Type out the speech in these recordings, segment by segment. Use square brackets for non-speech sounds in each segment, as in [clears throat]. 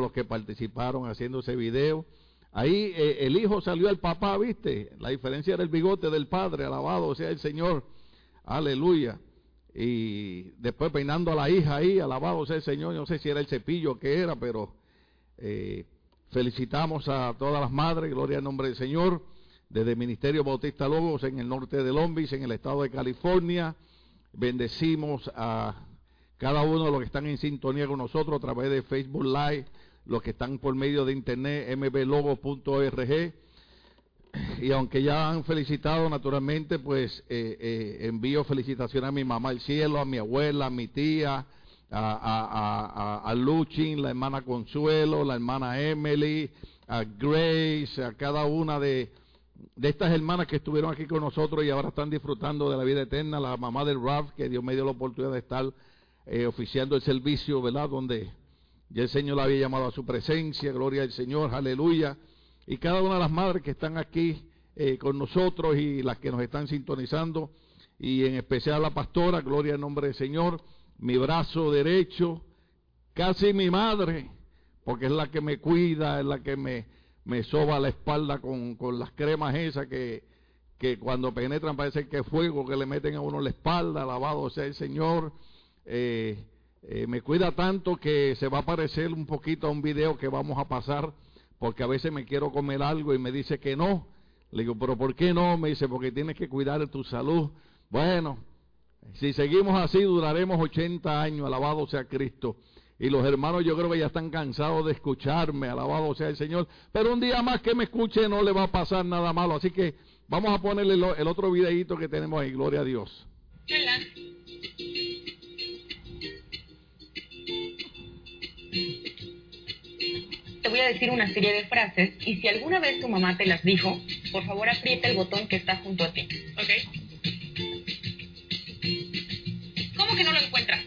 los que participaron haciendo ese video. Ahí eh, el hijo salió al papá, ¿viste? La diferencia era el bigote del padre, alabado sea el Señor. Aleluya. Y después peinando a la hija ahí, alabado sea el Señor. No sé si era el cepillo que era, pero eh, felicitamos a todas las madres, gloria al nombre del Señor, desde el Ministerio Bautista Lobos en el norte de Lombis, en el estado de California. Bendecimos a cada uno de los que están en sintonía con nosotros a través de Facebook Live, los que están por medio de internet, mblogo.org. Y aunque ya han felicitado naturalmente, pues eh, eh, envío felicitaciones a mi mamá del cielo, a mi abuela, a mi tía, a, a, a, Luchin, la hermana Consuelo, la hermana Emily, a Grace, a cada una de, de estas hermanas que estuvieron aquí con nosotros y ahora están disfrutando de la vida eterna, la mamá del Ralph, que Dios me dio la oportunidad de estar eh, oficiando el servicio, ¿verdad? Donde ya el Señor la había llamado a su presencia, gloria al Señor, aleluya. Y cada una de las madres que están aquí eh, con nosotros y las que nos están sintonizando, y en especial la pastora, gloria al nombre del Señor, mi brazo derecho, casi mi madre, porque es la que me cuida, es la que me, me soba la espalda con, con las cremas esas que, que cuando penetran parece que es fuego que le meten a uno la espalda, alabado sea el Señor. Eh, eh, me cuida tanto que se va a parecer un poquito a un video que vamos a pasar, porque a veces me quiero comer algo y me dice que no. Le digo, pero ¿por qué no? Me dice, porque tienes que cuidar de tu salud. Bueno, si seguimos así, duraremos 80 años, alabado sea Cristo. Y los hermanos yo creo que ya están cansados de escucharme, alabado sea el Señor. Pero un día más que me escuche no le va a pasar nada malo. Así que vamos a ponerle el otro videito que tenemos ahí, gloria a Dios. Voy a decir una serie de frases y si alguna vez tu mamá te las dijo, por favor aprieta el botón que está junto a ti. ¿Ok? ¿Cómo que no lo encuentras?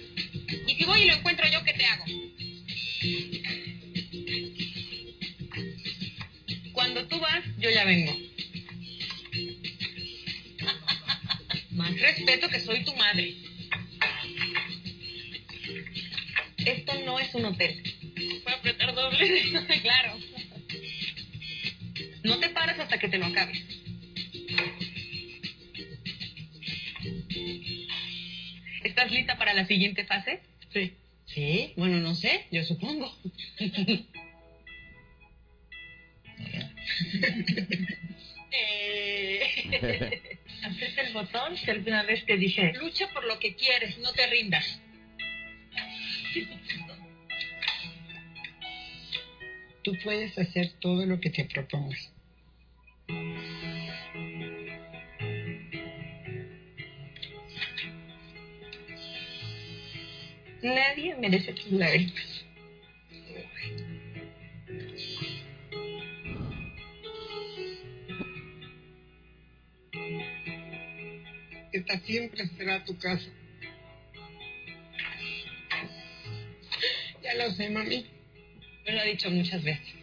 Y si voy y lo encuentro yo, ¿qué te hago? Cuando tú vas, yo ya vengo. [laughs] Más respeto que soy tu madre. Esto no es un hotel. ¿Puedo apretar doble? claro. No te pares hasta que te lo acabes. ¿Estás lista para la siguiente fase? Sí. Sí, bueno, no sé, yo supongo. [laughs] eh... [laughs] Aprieta el botón que alguna vez te dije. Lucha por lo que quieres, no te rindas. Tú puedes hacer todo lo que te propongas. Nadie merece tus lágrimas. Esta siempre será tu casa. Ya lo sé, mami. Me lo ha dicho muchas veces.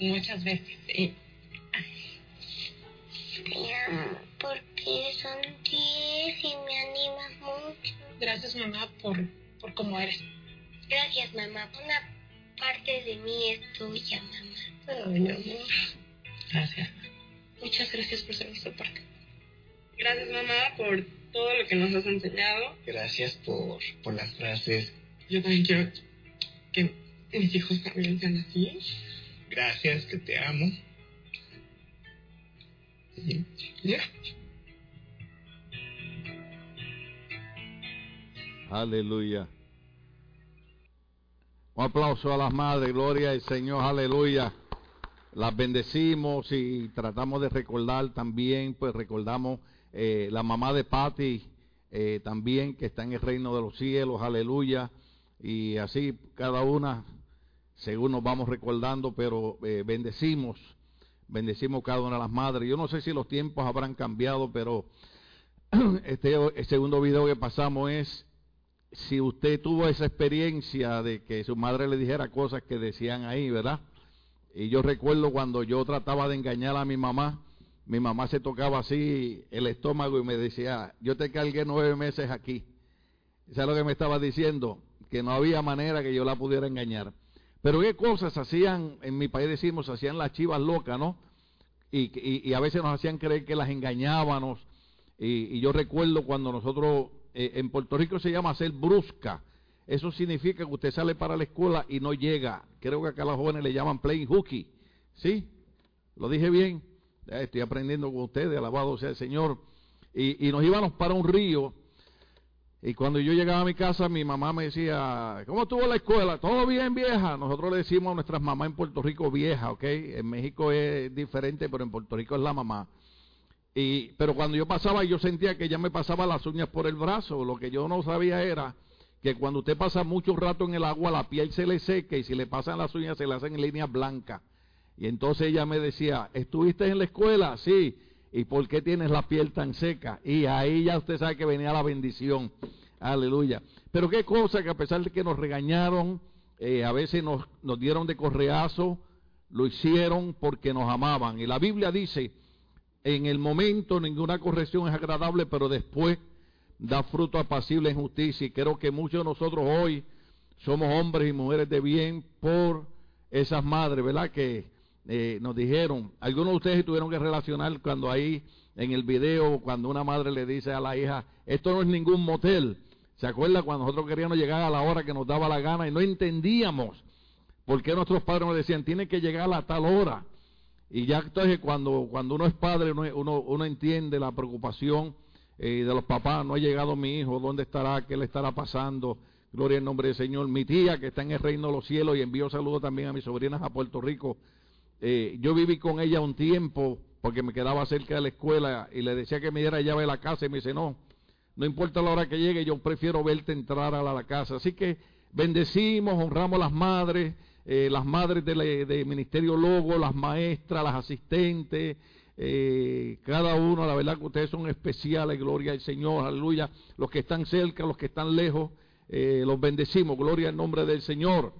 Muchas veces, sí. porque son 10 y me animas mucho. Gracias, mamá, por, por cómo eres. Gracias, mamá. Una parte de mí es tuya, mamá. Ay, mi amor. Gracias. Muchas gracias por ser nuestra parte. Gracias, mamá, por todo lo que nos has enseñado. Gracias por, por las frases. Yo también quiero que mis hijos también sean así. Gracias, que te amo. Y ya. Aleluya. Un aplauso a las madres, gloria al Señor, aleluya. Las bendecimos y tratamos de recordar también, pues recordamos eh, la mamá de Patty eh, también, que está en el reino de los cielos, aleluya. Y así cada una, según nos vamos recordando, pero eh, bendecimos, bendecimos cada una de las madres. Yo no sé si los tiempos habrán cambiado, pero [clears throat] este el segundo video que pasamos es si usted tuvo esa experiencia de que su madre le dijera cosas que decían ahí, ¿verdad? Y yo recuerdo cuando yo trataba de engañar a mi mamá, mi mamá se tocaba así el estómago y me decía, yo te cargué nueve meses aquí. ¿Sabes lo que me estaba diciendo? Que no había manera que yo la pudiera engañar. Pero qué cosas hacían, en mi país decimos, hacían las chivas locas, ¿no? Y, y, a veces nos hacían creer que las engañábamos. Y, yo recuerdo cuando nosotros, eh, en Puerto Rico se llama hacer brusca. Eso significa que usted sale para la escuela y no llega. Creo que acá los jóvenes le llaman playing hooky. ¿Sí? ¿Lo dije bien? estoy aprendiendo con ustedes, alabado sea el Señor. Y, y nos íbamos para un río y cuando yo llegaba a mi casa, mi mamá me decía, ¿cómo estuvo la escuela? Todo bien, vieja. Nosotros le decimos a nuestras mamás en Puerto Rico vieja, ¿ok? En México es diferente, pero en Puerto Rico es la mamá. Y, pero cuando yo pasaba, yo sentía que ella me pasaba las uñas por el brazo. Lo que yo no sabía era que cuando usted pasa mucho rato en el agua, la piel se le seca y si le pasan las uñas se le hacen líneas blancas. Y entonces ella me decía, ¿estuviste en la escuela? Sí. ¿Y por qué tienes la piel tan seca? Y ahí ya usted sabe que venía la bendición. Aleluya. Pero qué cosa que a pesar de que nos regañaron, eh, a veces nos, nos dieron de correazo, lo hicieron porque nos amaban. Y la Biblia dice, en el momento ninguna corrección es agradable, pero después da fruto apacible en justicia. Y creo que muchos de nosotros hoy somos hombres y mujeres de bien por esas madres, ¿verdad? Que eh, nos dijeron, algunos de ustedes tuvieron que relacionar cuando ahí en el video, cuando una madre le dice a la hija, esto no es ningún motel. ¿Se acuerda cuando nosotros queríamos llegar a la hora que nos daba la gana y no entendíamos por qué nuestros padres nos decían, tiene que llegar a tal hora? Y ya entonces cuando, cuando uno es padre, uno, uno, entiende la preocupación eh, de los papás, no ha llegado mi hijo, ¿dónde estará? ¿Qué le estará pasando? Gloria al nombre del Señor. Mi tía que está en el reino de los cielos y envío saludos también a mis sobrinas a Puerto Rico, eh, yo viví con ella un tiempo porque me quedaba cerca de la escuela y le decía que me diera llave de la casa y me dice, no, no importa la hora que llegue, yo prefiero verte entrar a la, casa. Así que bendecimos, honramos las madres, eh, las madres del Ministerio Logo, las maestras, las asistentes, eh, cada uno, la verdad que ustedes son especiales, gloria al Señor, aleluya. Los que están cerca, los que están lejos, los bendecimos, gloria al nombre del Señor.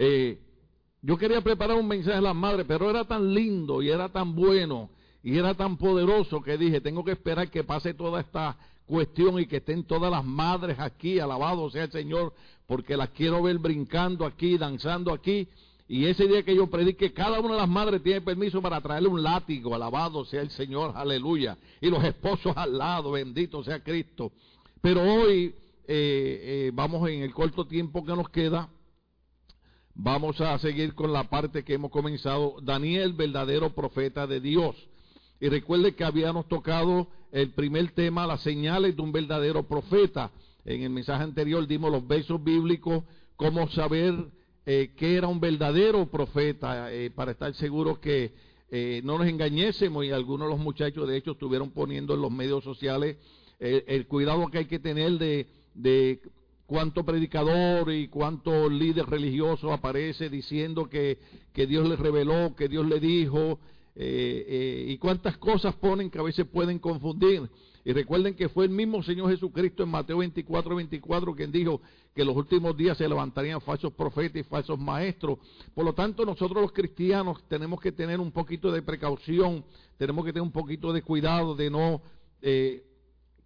Eh, yo quería preparar un mensaje a las madres, pero era tan lindo y era tan bueno y era tan poderoso que dije, tengo que esperar que pase toda esta cuestión y que estén todas las madres aquí, alabado sea el Señor, porque las quiero ver brincando aquí, danzando aquí. Y ese día que yo predique, cada una de las madres tiene permiso para traerle un látigo, alabado sea el Señor, aleluya. Y los esposos al lado, bendito sea Cristo. Pero hoy eh, eh, vamos en el corto tiempo que nos queda Vamos a seguir con la parte que hemos comenzado. Daniel, verdadero profeta de Dios. Y recuerde que habíamos tocado el primer tema, las señales de un verdadero profeta. En el mensaje anterior dimos los besos bíblicos, cómo saber eh, qué era un verdadero profeta, eh, para estar seguros que eh, no nos engañésemos. Y algunos de los muchachos, de hecho, estuvieron poniendo en los medios sociales el cuidado que hay que tener de cuánto predicador y cuánto líder religioso aparece diciendo que, que Dios le reveló, que Dios le dijo, eh, eh, y cuántas cosas ponen que a veces pueden confundir. Y recuerden que fue el mismo Señor Jesucristo en Mateo 24, 24 quien dijo que en los últimos días se levantarían falsos profetas y falsos maestros. Por lo tanto, nosotros los cristianos tenemos que tener un poquito de precaución, tenemos que tener un poquito de cuidado de no, eh,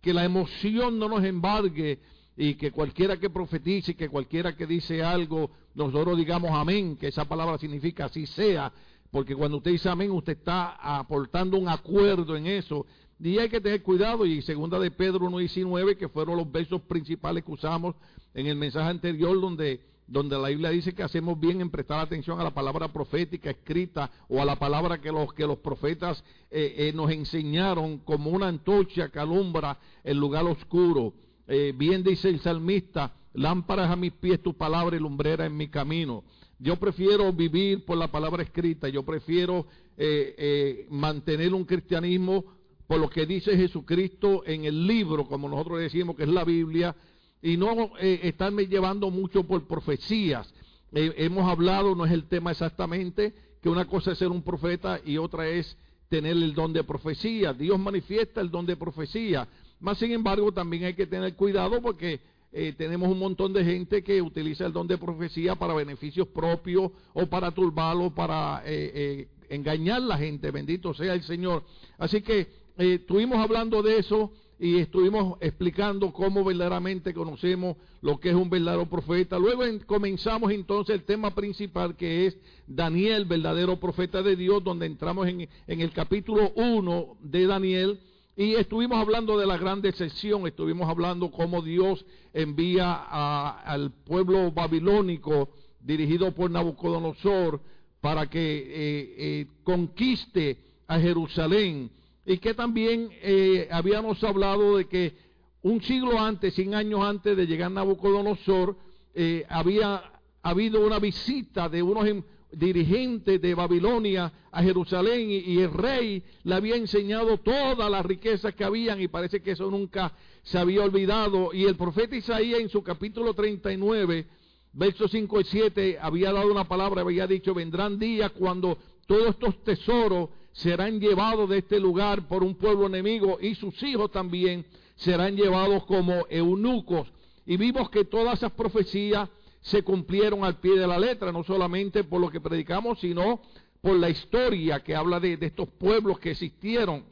que la emoción no nos embargue y que cualquiera que profetice, que cualquiera que dice algo, nosotros digamos amén, que esa palabra significa así sea, porque cuando usted dice amén, usted está aportando un acuerdo en eso. Y hay que tener cuidado, y segunda de Pedro 1.19, que fueron los versos principales que usamos en el mensaje anterior, donde, donde la Biblia dice que hacemos bien en prestar atención a la palabra profética escrita o a la palabra que los, que los profetas eh, eh, nos enseñaron como una antorcha que alumbra el lugar oscuro. Eh, bien dice el salmista, lámparas a mis pies tu palabra y lumbrera en mi camino. Yo prefiero vivir por la palabra escrita, yo prefiero eh, eh, mantener un cristianismo por lo que dice Jesucristo en el libro, como nosotros decimos que es la Biblia, y no estarme llevando mucho por profecías. hemos hablado, no es el tema exactamente, que una cosa es ser un profeta y otra es tener el don de profecía. Dios manifiesta el don de profecía, más sin embargo, también hay que tener cuidado porque eh, tenemos un montón de gente que utiliza el don de profecía para beneficios propios o para turbarlo, para eh, eh, engañar a la gente. Bendito sea el Señor. Así que estuvimos hablando de eso y estuvimos explicando cómo verdaderamente conocemos lo que es un verdadero profeta. Luego comenzamos entonces el tema principal que es Daniel, verdadero profeta de Dios, donde entramos en, el capítulo 1 de Daniel y estuvimos hablando de la gran decepción, estuvimos hablando cómo Dios envía al pueblo babilónico dirigido por Nabucodonosor para que eh, eh, conquiste a Jerusalén. Y que también eh, habíamos hablado de que un siglo antes, 100 años antes de llegar Nabucodonosor, eh, había habido una visita de unos dirigentes de Babilonia a Jerusalén y, el rey le había enseñado todas las riquezas que habían y parece que eso nunca se había olvidado. Y el profeta Isaías en su capítulo 39, versos 5 y 7, había dado una palabra, había dicho, vendrán días cuando todos estos tesoros serán llevados de este lugar por un pueblo enemigo y sus hijos también serán llevados como eunucos. Y vimos que todas esas profecías se cumplieron al pie de la letra, no solamente por lo que predicamos, sino por la historia que habla de, estos pueblos que existieron.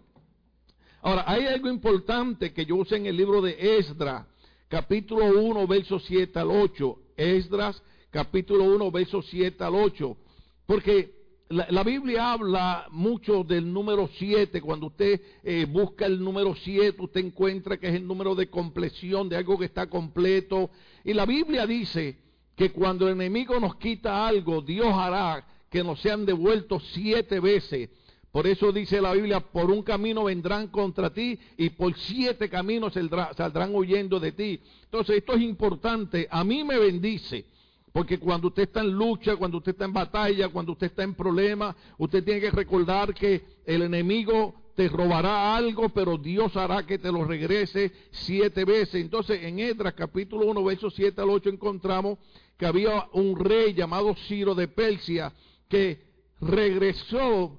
Ahora, hay algo importante que yo usé en el libro de Esdras, capítulo 1, versos 7 al 8. Esdras, capítulo 1, versos 7 al 8. Porque la, Biblia habla mucho del número 7. Cuando usted eh, busca el número 7, usted encuentra que es el número de compleción de algo que está completo. Y la Biblia dice que cuando el enemigo nos quita algo, Dios hará que nos sean devueltos siete veces. Por eso dice la Biblia, por un camino vendrán contra ti y por siete caminos saldrán huyendo de ti. Entonces esto es importante. A mí me bendice porque cuando usted está en lucha, cuando usted está en batalla, cuando usted está en problema, usted tiene que recordar que el enemigo te robará algo, pero Dios hará que te lo regrese siete veces. Entonces, en Edras capítulo 1, versos 7 al 8 encontramos que había un rey llamado Ciro de Persia que regresó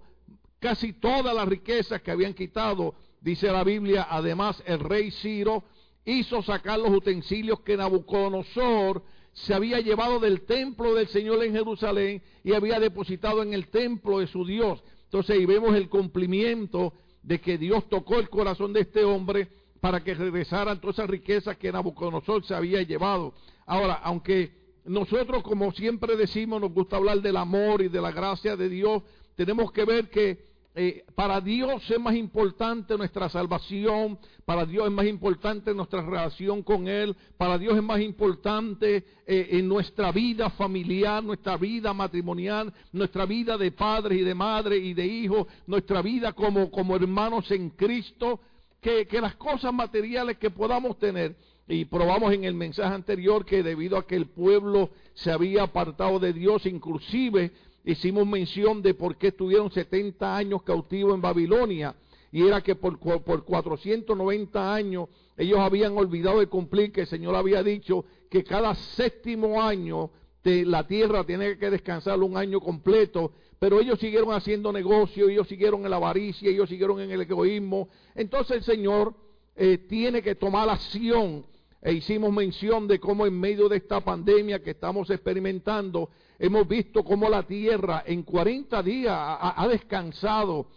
casi todas las riquezas que habían quitado, dice la Biblia. Además, el rey Ciro hizo sacar los utensilios que Nabucodonosor se había llevado del templo del Señor en Jerusalén y había depositado en el templo de su Dios. Entonces ahí vemos el cumplimiento de que Dios tocó el corazón de este hombre para que regresaran todas esas riquezas que Nabucodonosor se había llevado. Ahora, aunque nosotros, como siempre decimos, nos gusta hablar del amor y de la gracia de Dios, tenemos que ver que eh, para Dios es más importante nuestra salvación, para Dios es más importante nuestra relación con Él, para Dios es más importante eh, en nuestra vida familiar, nuestra vida matrimonial, nuestra vida de padres y de madres y de hijos, nuestra vida como, como hermanos en Cristo, que, que las cosas materiales que podamos tener. Y probamos en el mensaje anterior que debido a que el pueblo se había apartado de Dios, inclusive hicimos mención de por qué estuvieron 70 años cautivos en Babilonia. Y era que por, por 490 años ellos habían olvidado de cumplir que el Señor había dicho que cada séptimo año de la tierra tiene que descansar un año completo. Pero ellos siguieron haciendo negocio, ellos siguieron en la avaricia, ellos siguieron en el egoísmo. Entonces el Señor eh, tiene que tomar acción. E hicimos mención de cómo en medio de esta pandemia que estamos experimentando, Hemos visto cómo la tierra en 40 días ha, descansado.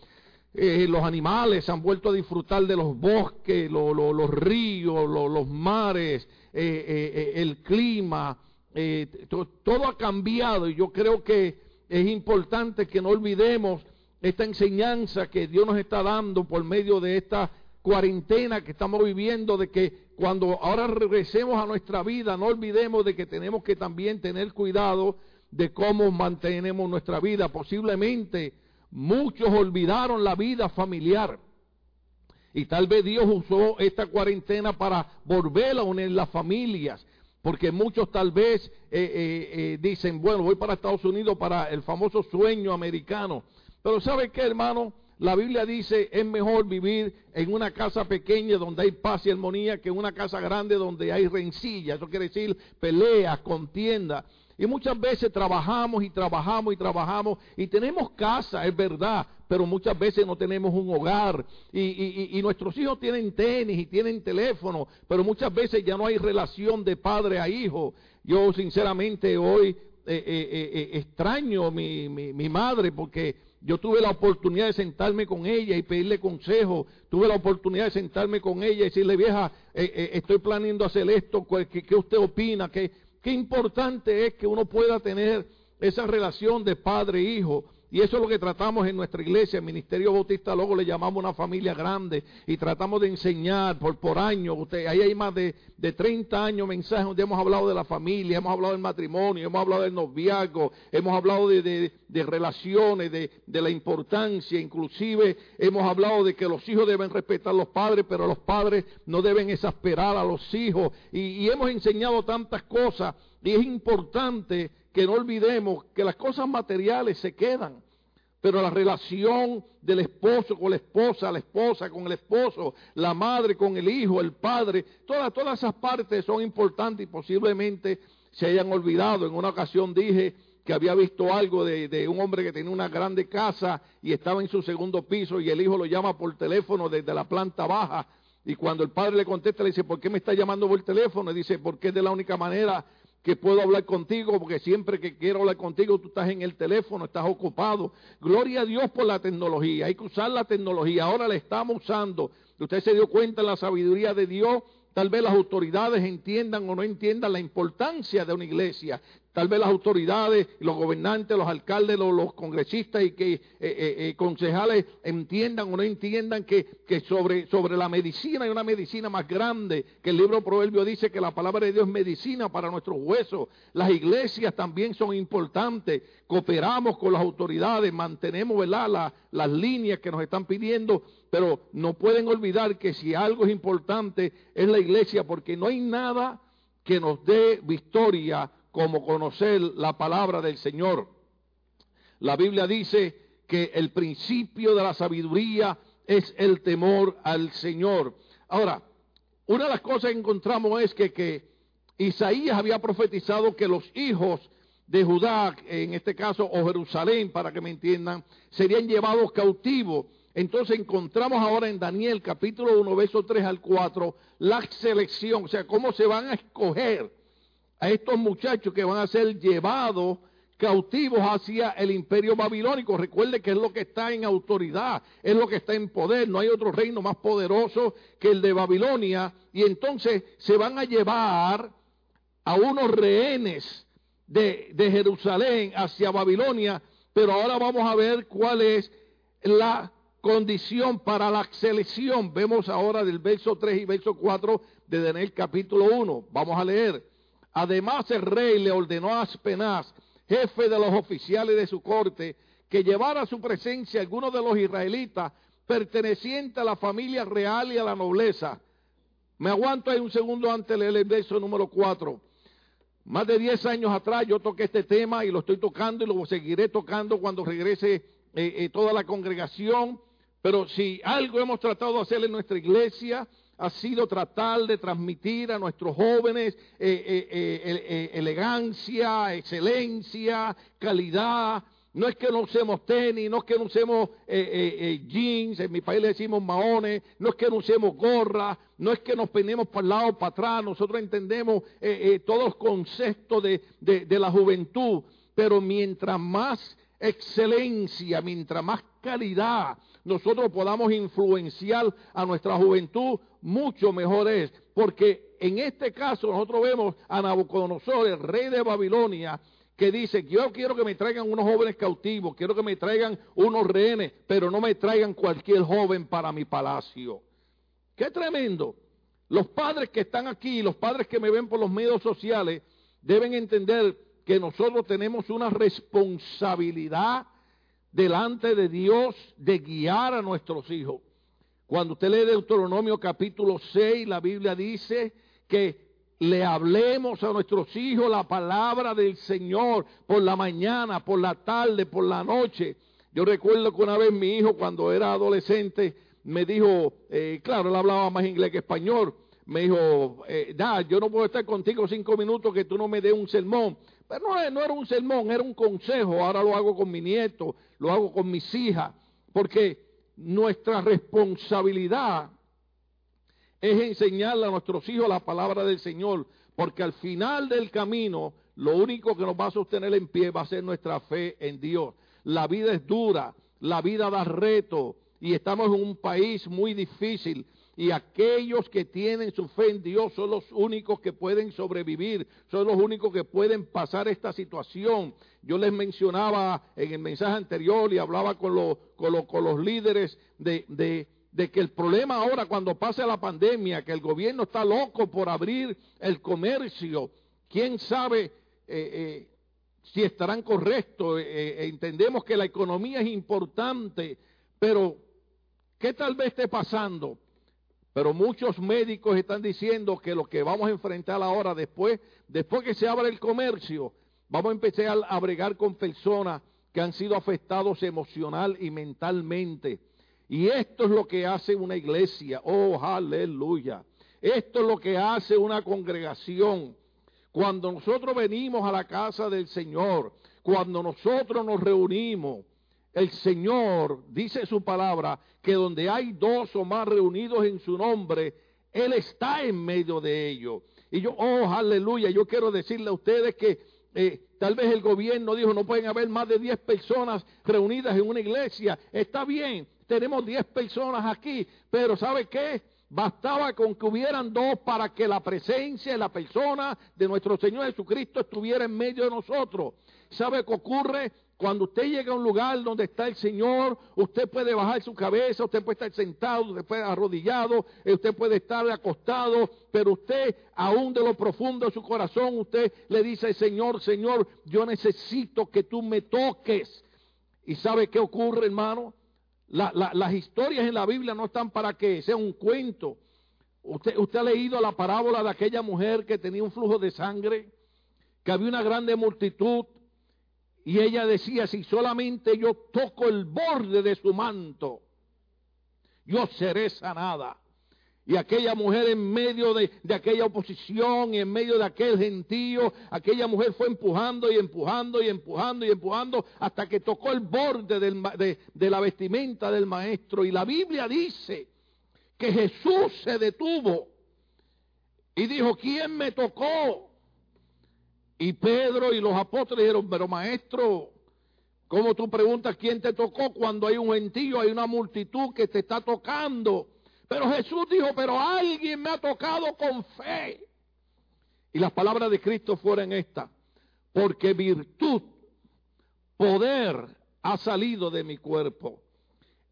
Eh, los animales han vuelto a disfrutar de los bosques, los ríos, los mares, eh, eh, el clima. todo ha cambiado y yo creo que es importante que no olvidemos esta enseñanza que Dios nos está dando por medio de esta cuarentena que estamos viviendo, de que cuando ahora regresemos a nuestra vida, no olvidemos de que tenemos que también tener cuidado de cómo mantenemos nuestra vida. Posiblemente muchos olvidaron la vida familiar. Y tal vez Dios usó esta cuarentena para volver a unir las familias. Porque muchos tal vez eh, eh, eh, dicen, bueno, voy para Estados Unidos para el famoso sueño americano. Pero ¿sabe qué, hermano? La Biblia dice, es mejor vivir en una casa pequeña donde hay paz y armonía que en una casa grande donde hay rencilla. Eso quiere decir peleas, contiendas. Y muchas veces trabajamos y trabajamos y trabajamos y tenemos casa, es verdad, pero muchas veces no tenemos un hogar. Y, nuestros hijos tienen tenis y tienen teléfono, pero muchas veces ya no hay relación de padre a hijo. Yo sinceramente hoy eh, eh, eh, extraño mi, mi, mi madre porque yo tuve la oportunidad de sentarme con ella y pedirle consejo. Tuve la oportunidad de sentarme con ella y decirle, vieja, estoy planeando hacer esto, ¿qué, qué usted opina? ¿Qué, qué importante es que uno pueda tener esa relación de padre-hijo. Y eso es lo que tratamos en nuestra iglesia, el Ministerio Bautista, luego le llamamos una familia grande y tratamos de enseñar por, por año. Usted, ahí hay más de, de 30 años mensajes donde hemos hablado de la familia, hemos hablado del matrimonio, hemos hablado del noviazgo, hemos hablado de, de, relaciones, de, de, la importancia, inclusive hemos hablado de que los hijos deben respetar a los padres, pero los padres no deben exasperar a los hijos. Y hemos enseñado tantas cosas y es importante que no olvidemos que las cosas materiales se quedan, pero la relación del esposo con la esposa, la esposa con el esposo, la madre con el hijo, el padre, todas, todas esas partes son importantes y posiblemente se hayan olvidado. En una ocasión dije que había visto algo de, un hombre que tenía una grande casa y estaba en su segundo piso y el hijo lo llama por teléfono desde la planta baja. Y cuando el padre le contesta, le dice, ¿por qué me está llamando por teléfono? Y dice, porque es de la única manera que puedo hablar contigo, porque siempre que quiero hablar contigo tú estás en el teléfono, estás ocupado. Gloria a Dios por la tecnología, hay que usar la tecnología, ahora la estamos usando. Usted se dio cuenta en la sabiduría de Dios, tal vez las autoridades entiendan o no entiendan la importancia de una iglesia, Tal vez las autoridades, los gobernantes, los alcaldes, los, congresistas y que eh, eh, eh, concejales entiendan o no entiendan que, sobre, sobre la medicina hay una medicina más grande, que el libro Proverbio dice que la palabra de Dios es medicina para nuestros huesos. Las iglesias también son importantes, cooperamos con las autoridades, mantenemos ¿verdad? las líneas que nos están pidiendo, pero no pueden olvidar que si algo es importante es la iglesia, porque no hay nada que nos dé victoria como conocer la palabra del Señor. La Biblia dice que el principio de la sabiduría es el temor al Señor. Ahora, una de las cosas que encontramos es que, que Isaías había profetizado que los hijos de Judá, en este caso, o Jerusalén, para que me entiendan, serían llevados cautivos. Entonces encontramos ahora en Daniel capítulo 1, verso 3 al 4, la selección, o sea, cómo se van a escoger a estos muchachos que van a ser llevados cautivos hacia el imperio babilónico. Recuerde que es lo que está en autoridad, es lo que está en poder. No hay otro reino más poderoso que el de Babilonia. Y entonces se van a llevar a unos rehenes de, de Jerusalén hacia Babilonia. Pero ahora vamos a ver cuál es la condición para la selección. Vemos ahora del verso 3 y verso 4 de Daniel capítulo 1. Vamos a leer. Además el rey le ordenó a Aspenaz, jefe de los oficiales de su corte, que llevara a su presencia algunos de los israelitas pertenecientes a la familia real y a la nobleza. Me aguanto ahí un segundo antes de leer el verso número 4. Más de 10 años atrás yo toqué este tema y lo estoy tocando y lo seguiré tocando cuando regrese eh, eh, toda la congregación. Pero si algo hemos tratado de hacer en nuestra iglesia ha sido tratar de transmitir a nuestros jóvenes eh, eh, eh, elegancia, excelencia, calidad. No es que no usemos tenis, no es que no usemos jeans, en mi país le decimos maones, no es que no usemos gorra, no es que nos peinemos para el lado, para atrás, nosotros entendemos todos los conceptos de, de la juventud, pero mientras más excelencia, mientras más calidad nosotros podamos influenciar a nuestra juventud, mucho mejor es. Porque en este caso nosotros vemos a Nabucodonosor, el rey de Babilonia, que dice, yo quiero que me traigan unos jóvenes cautivos, quiero que me traigan unos rehenes, pero no me traigan cualquier joven para mi palacio. Qué tremendo. Los padres que están aquí, los padres que me ven por los medios sociales, deben entender que nosotros tenemos una responsabilidad delante de Dios de guiar a nuestros hijos. Cuando usted lee Deuteronomio capítulo 6, la Biblia dice que le hablemos a nuestros hijos la palabra del Señor por la mañana, por la tarde, por la noche. Yo recuerdo que una vez mi hijo, cuando era adolescente, me dijo, eh, claro, él hablaba más inglés que español, me dijo, eh, yo no puedo estar contigo cinco minutos que tú no me des un sermón. Pero no, no, era un sermón, era un consejo. Ahora lo hago con mi nieto, lo hago con mis hijas, porque nuestra responsabilidad es enseñarle a nuestros hijos la palabra del Señor, porque al final del camino lo único que nos va a sostener en pie va a ser nuestra fe en Dios. La vida es dura, la vida da reto y estamos en un país muy difícil y aquellos que tienen su fe en Dios son los únicos que pueden sobrevivir, son los únicos que pueden pasar esta situación. Yo les mencionaba en el mensaje anterior y hablaba con, los, con, los líderes de, de, que el problema ahora cuando pase la pandemia, que el gobierno está loco por abrir el comercio, quién sabe eh, eh, si estarán correctos, eh, entendemos que la economía es importante, pero ¿qué tal vez esté pasando? Pero muchos médicos están diciendo que lo que vamos a enfrentar ahora, después, después que se abra el comercio, vamos a empezar a bregar con personas que han sido afectados emocional y mentalmente. Y esto es lo que hace una iglesia. Oh, aleluya. Esto es lo que hace una congregación. Cuando nosotros venimos a la casa del Señor, cuando nosotros nos reunimos, el Señor dice su palabra que donde hay dos o más reunidos en su nombre, Él está en medio de ellos. Y yo, oh, aleluya, yo quiero decirle a ustedes que eh, tal vez el gobierno dijo no pueden haber más de 10 personas reunidas en una iglesia. Está bien, tenemos 10 personas aquí, pero ¿sabe qué? Bastaba con que hubieran dos para que la presencia y la persona de nuestro Señor Jesucristo estuviera en medio de nosotros. ¿Sabe qué ocurre? Cuando usted llega a un lugar donde está el Señor, usted puede bajar su cabeza, usted puede estar sentado, usted puede estar arrodillado, usted puede estar acostado, pero usted, aún de lo profundo de su corazón, usted le dice, Señor, Señor, yo necesito que tú me toques. ¿Y sabe qué ocurre, hermano? las historias en la Biblia no están para que sea un cuento. Usted, usted ha leído la parábola de aquella mujer que tenía un flujo de sangre, que había una grande multitud y ella decía, si solamente yo toco el borde de su manto, yo seré sanada. Y aquella mujer en medio de, aquella oposición en medio de aquel gentío, aquella mujer fue empujando y empujando y empujando y empujando hasta que tocó el borde de, de la vestimenta del maestro. Y la Biblia dice que Jesús se detuvo y dijo, ¿quién me tocó? Y Pedro y los apóstoles dijeron, pero maestro, ¿cómo tú preguntas quién te tocó cuando hay un gentío, hay una multitud que te está tocando? Pero Jesús dijo, pero alguien me ha tocado con fe. Y las palabras de Cristo fueron estas, porque virtud, poder ha salido de mi cuerpo.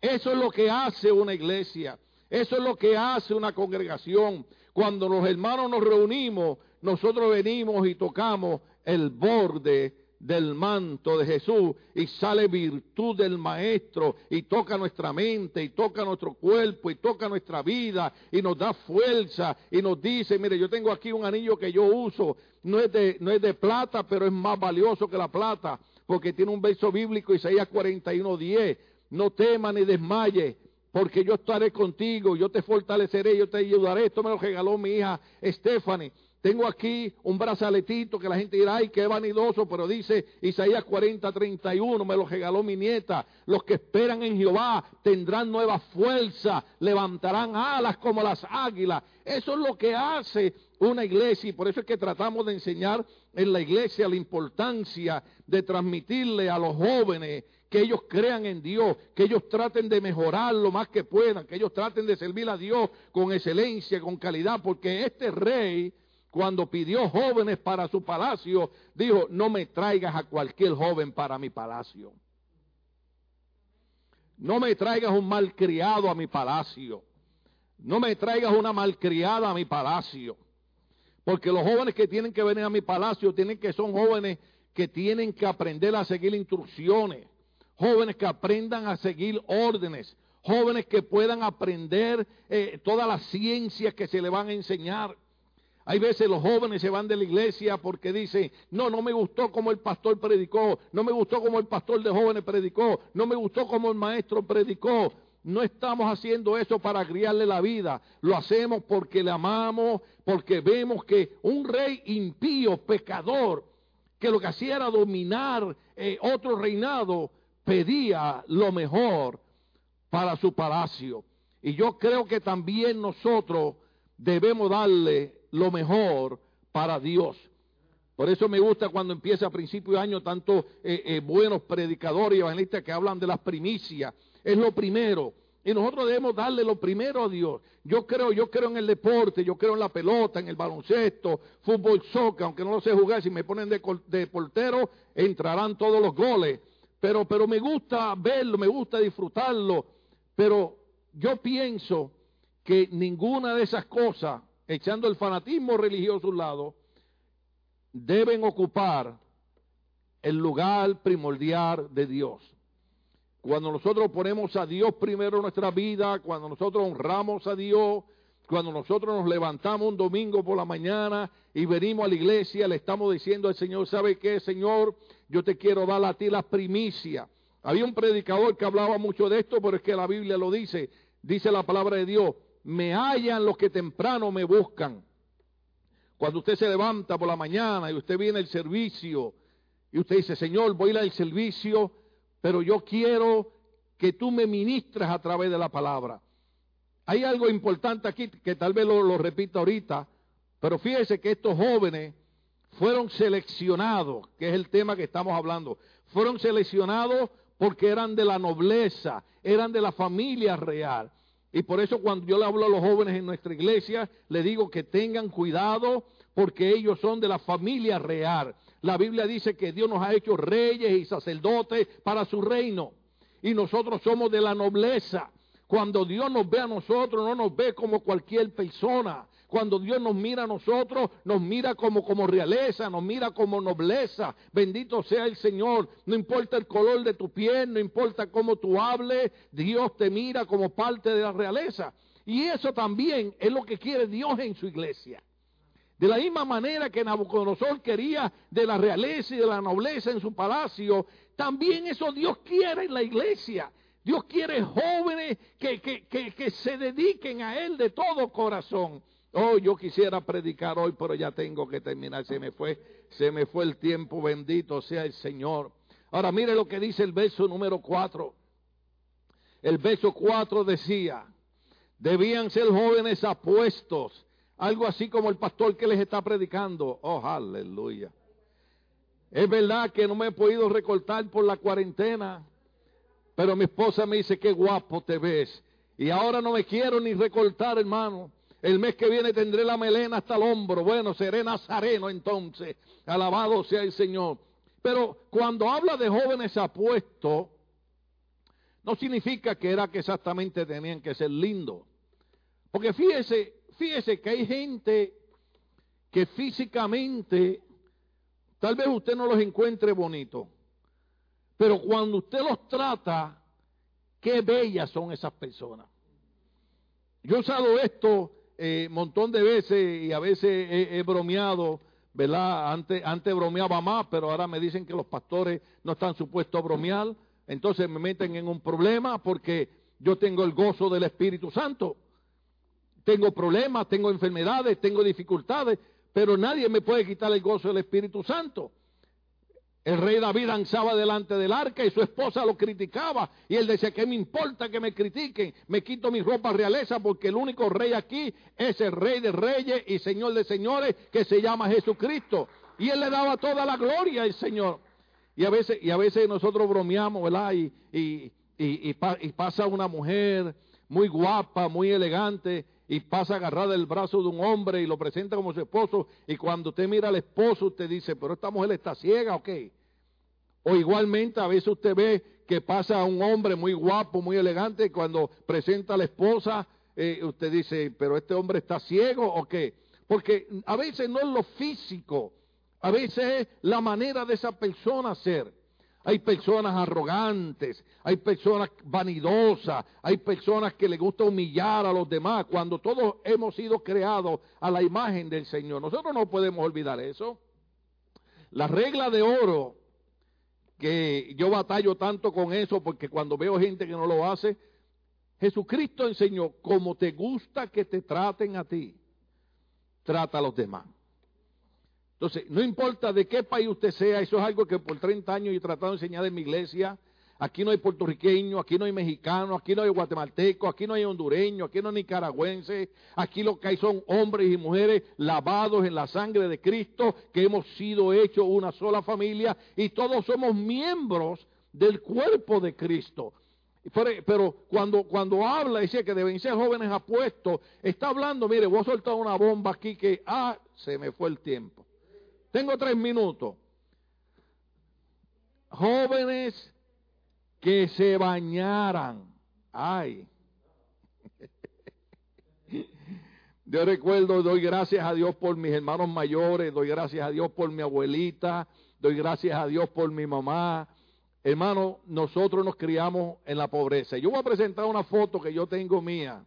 Eso es lo que hace una iglesia, eso es lo que hace una congregación. Cuando los hermanos nos reunimos, nosotros venimos y tocamos el borde del manto de Jesús y sale virtud del Maestro y toca nuestra mente y toca nuestro cuerpo y toca nuestra vida y nos da fuerza y nos dice, mire, yo tengo aquí un anillo que yo uso, no es de, no es de plata, pero es más valioso que la plata porque tiene un verso bíblico, Isaías 41.10, no temas ni desmayes, porque yo estaré contigo, yo te fortaleceré, yo te ayudaré. Esto me lo regaló mi hija Stephanie. Tengo aquí un brazaletito que la gente dirá, ay, qué vanidoso, pero dice Isaías 40, 31, me lo regaló mi nieta. Los que esperan en Jehová tendrán nueva fuerza, levantarán alas como las águilas. Eso es lo que hace una iglesia y por eso es que tratamos de enseñar en la iglesia la importancia de transmitirle a los jóvenes que ellos crean en Dios, que ellos traten de mejorar lo más que puedan, que ellos traten de servir a Dios con excelencia, con calidad, porque este rey cuando pidió jóvenes para su palacio, dijo, no me traigas a cualquier joven para mi palacio. No me traigas un malcriado a mi palacio. No me traigas una malcriada a mi palacio. Porque los jóvenes que tienen que venir a mi palacio tienen que son jóvenes que tienen que aprender a seguir instrucciones, jóvenes que aprendan a seguir órdenes, jóvenes que puedan aprender eh, todas las ciencias que se le van a enseñar. Hay veces los jóvenes se van de la iglesia porque dicen, no, no me gustó como el pastor predicó, no me gustó como el pastor de jóvenes predicó, no me gustó como el maestro predicó. No estamos haciendo eso para criarle la vida, lo hacemos porque le amamos, porque vemos que un rey impío, pecador, que lo que hacía era dominar eh, otro reinado, pedía lo mejor para su palacio. Y yo creo que también nosotros debemos darle lo mejor para Dios. Por eso me gusta cuando empieza a principio de año tantos eh, eh, buenos predicadores y evangelistas que hablan de las primicias. Es lo primero. Y nosotros debemos darle lo primero a Dios. Yo creo, yo creo en el deporte, yo creo en la pelota, en el baloncesto, fútbol, soccer, aunque no lo sé jugar, si me ponen de, de portero, entrarán todos los goles. Pero, pero me gusta verlo, me gusta disfrutarlo. Pero yo pienso que ninguna de esas cosas, echando el fanatismo religioso a un lado, deben ocupar el lugar primordial de Dios. Cuando nosotros ponemos a Dios primero en nuestra vida, cuando nosotros honramos a Dios, cuando nosotros nos levantamos un domingo por la mañana y venimos a la iglesia, le estamos diciendo al Señor, ¿sabe qué, Señor? Yo te quiero dar a ti las primicias. Había un predicador que hablaba mucho de esto, pero es que la Biblia lo dice, dice la palabra de Dios, me hallan los que temprano me buscan. Cuando usted se levanta por la mañana y usted viene al servicio y usted dice, Señor, voy a ir al servicio, pero yo quiero que tú me ministres a través de la palabra. Hay algo importante aquí que tal vez lo, lo repita ahorita, pero fíjese que estos jóvenes fueron seleccionados, que es el tema que estamos hablando, fueron seleccionados porque eran de la nobleza, eran de la familia real. Y por eso cuando yo le hablo a los jóvenes en nuestra iglesia, le digo que tengan cuidado porque ellos son de la familia real. La Biblia dice que Dios nos ha hecho reyes y sacerdotes para su reino. Y nosotros somos de la nobleza. Cuando Dios nos ve a nosotros, no nos ve como cualquier persona. Cuando Dios nos mira a nosotros, nos mira como, como realeza, nos mira como nobleza. Bendito sea el Señor. No importa el color de tu piel, no importa cómo tú hables, Dios te mira como parte de la realeza. Y eso también es lo que quiere Dios en su iglesia. De la misma manera que Nabucodonosor quería de la realeza y de la nobleza en su palacio, también eso Dios quiere en la iglesia. Dios quiere jóvenes que, que, que, se dediquen a Él de todo corazón. Oh, yo quisiera predicar hoy, pero ya tengo que terminar. Se me fue, se me fue el tiempo. Bendito sea el Señor. Ahora mire lo que dice el verso número 4. El verso 4 decía, debían ser jóvenes apuestos algo así como el pastor que les está predicando. Oh, aleluya. Es verdad que no me he podido recortar por la cuarentena, pero mi esposa me dice, qué guapo te ves. Y ahora no me quiero ni recortar, hermano. El mes que viene tendré la melena hasta el hombro. Bueno, seré nazareno entonces. Alabado sea el Señor. Pero cuando habla de jóvenes apuestos, no significa que era que exactamente tenían que ser lindos. Porque fíjese, fíjese que hay gente que físicamente, tal vez usted no los encuentre bonitos, pero cuando usted los trata, qué bellas son esas personas. Yo he usado esto eh, montón de veces y a veces he, bromeado, ¿verdad? Antes, antes bromeaba más, pero ahora me dicen que los pastores no están supuestos a bromear, entonces me meten en un problema porque yo tengo el gozo del Espíritu Santo. Tengo problemas, tengo enfermedades, tengo dificultades, pero nadie me puede quitar el gozo del Espíritu Santo. El rey David danzaba delante del arca y su esposa lo criticaba. Y él decía, ¿qué me importa que me critiquen? Me quito mi ropa realeza porque el único rey aquí es el rey de reyes y señor de señores que se llama Jesucristo. Y él le daba toda la gloria al Señor. Y a veces, y a veces nosotros bromeamos, ¿verdad? Y, y, y pasa una mujer muy guapa, muy elegante, y pasa agarrada del brazo de un hombre y lo presenta como su esposo, y cuando usted mira al esposo, usted dice, pero esta mujer está ciega o qué? O igualmente a veces usted ve que pasa un hombre muy guapo, muy elegante, y cuando presenta a la esposa, eh, usted dice, pero este hombre está ciego o qué? Porque a veces no es lo físico, a veces es la manera de esa persona ser. Hay personas arrogantes, hay personas vanidosas, hay personas que le gusta humillar a los demás, cuando todos hemos sido creados a la imagen del Señor. Nosotros no podemos olvidar eso. La regla de oro, que yo batallo tanto con eso, porque cuando veo gente que no lo hace, Jesucristo enseñó, como te gusta que te traten a ti, trata a los demás. Entonces, no importa de qué país usted sea, eso es algo que por 30 años he tratado de enseñar en mi iglesia. aquí no hay puertorriqueño, aquí no hay mexicano, aquí no hay guatemalteco, aquí no hay hondureño, aquí no hay nicaragüense, aquí lo que hay son hombres y mujeres lavados en la sangre de Cristo, que hemos sido hechos una sola familia y todos somos miembros del cuerpo de Cristo. Pero, cuando, cuando habla, dice que deben ser jóvenes apuestos, está hablando, mire, voy a soltar una bomba aquí que, ah, se me fue el tiempo. Tengo tres minutos. Jóvenes que se bañaran. Ay. [laughs] Yo recuerdo, doy gracias a Dios por mis hermanos mayores, doy gracias a Dios por mi abuelita, doy gracias a Dios por mi mamá. Hermano, nosotros nos criamos en la pobreza. Yo voy a presentar una foto que yo tengo mía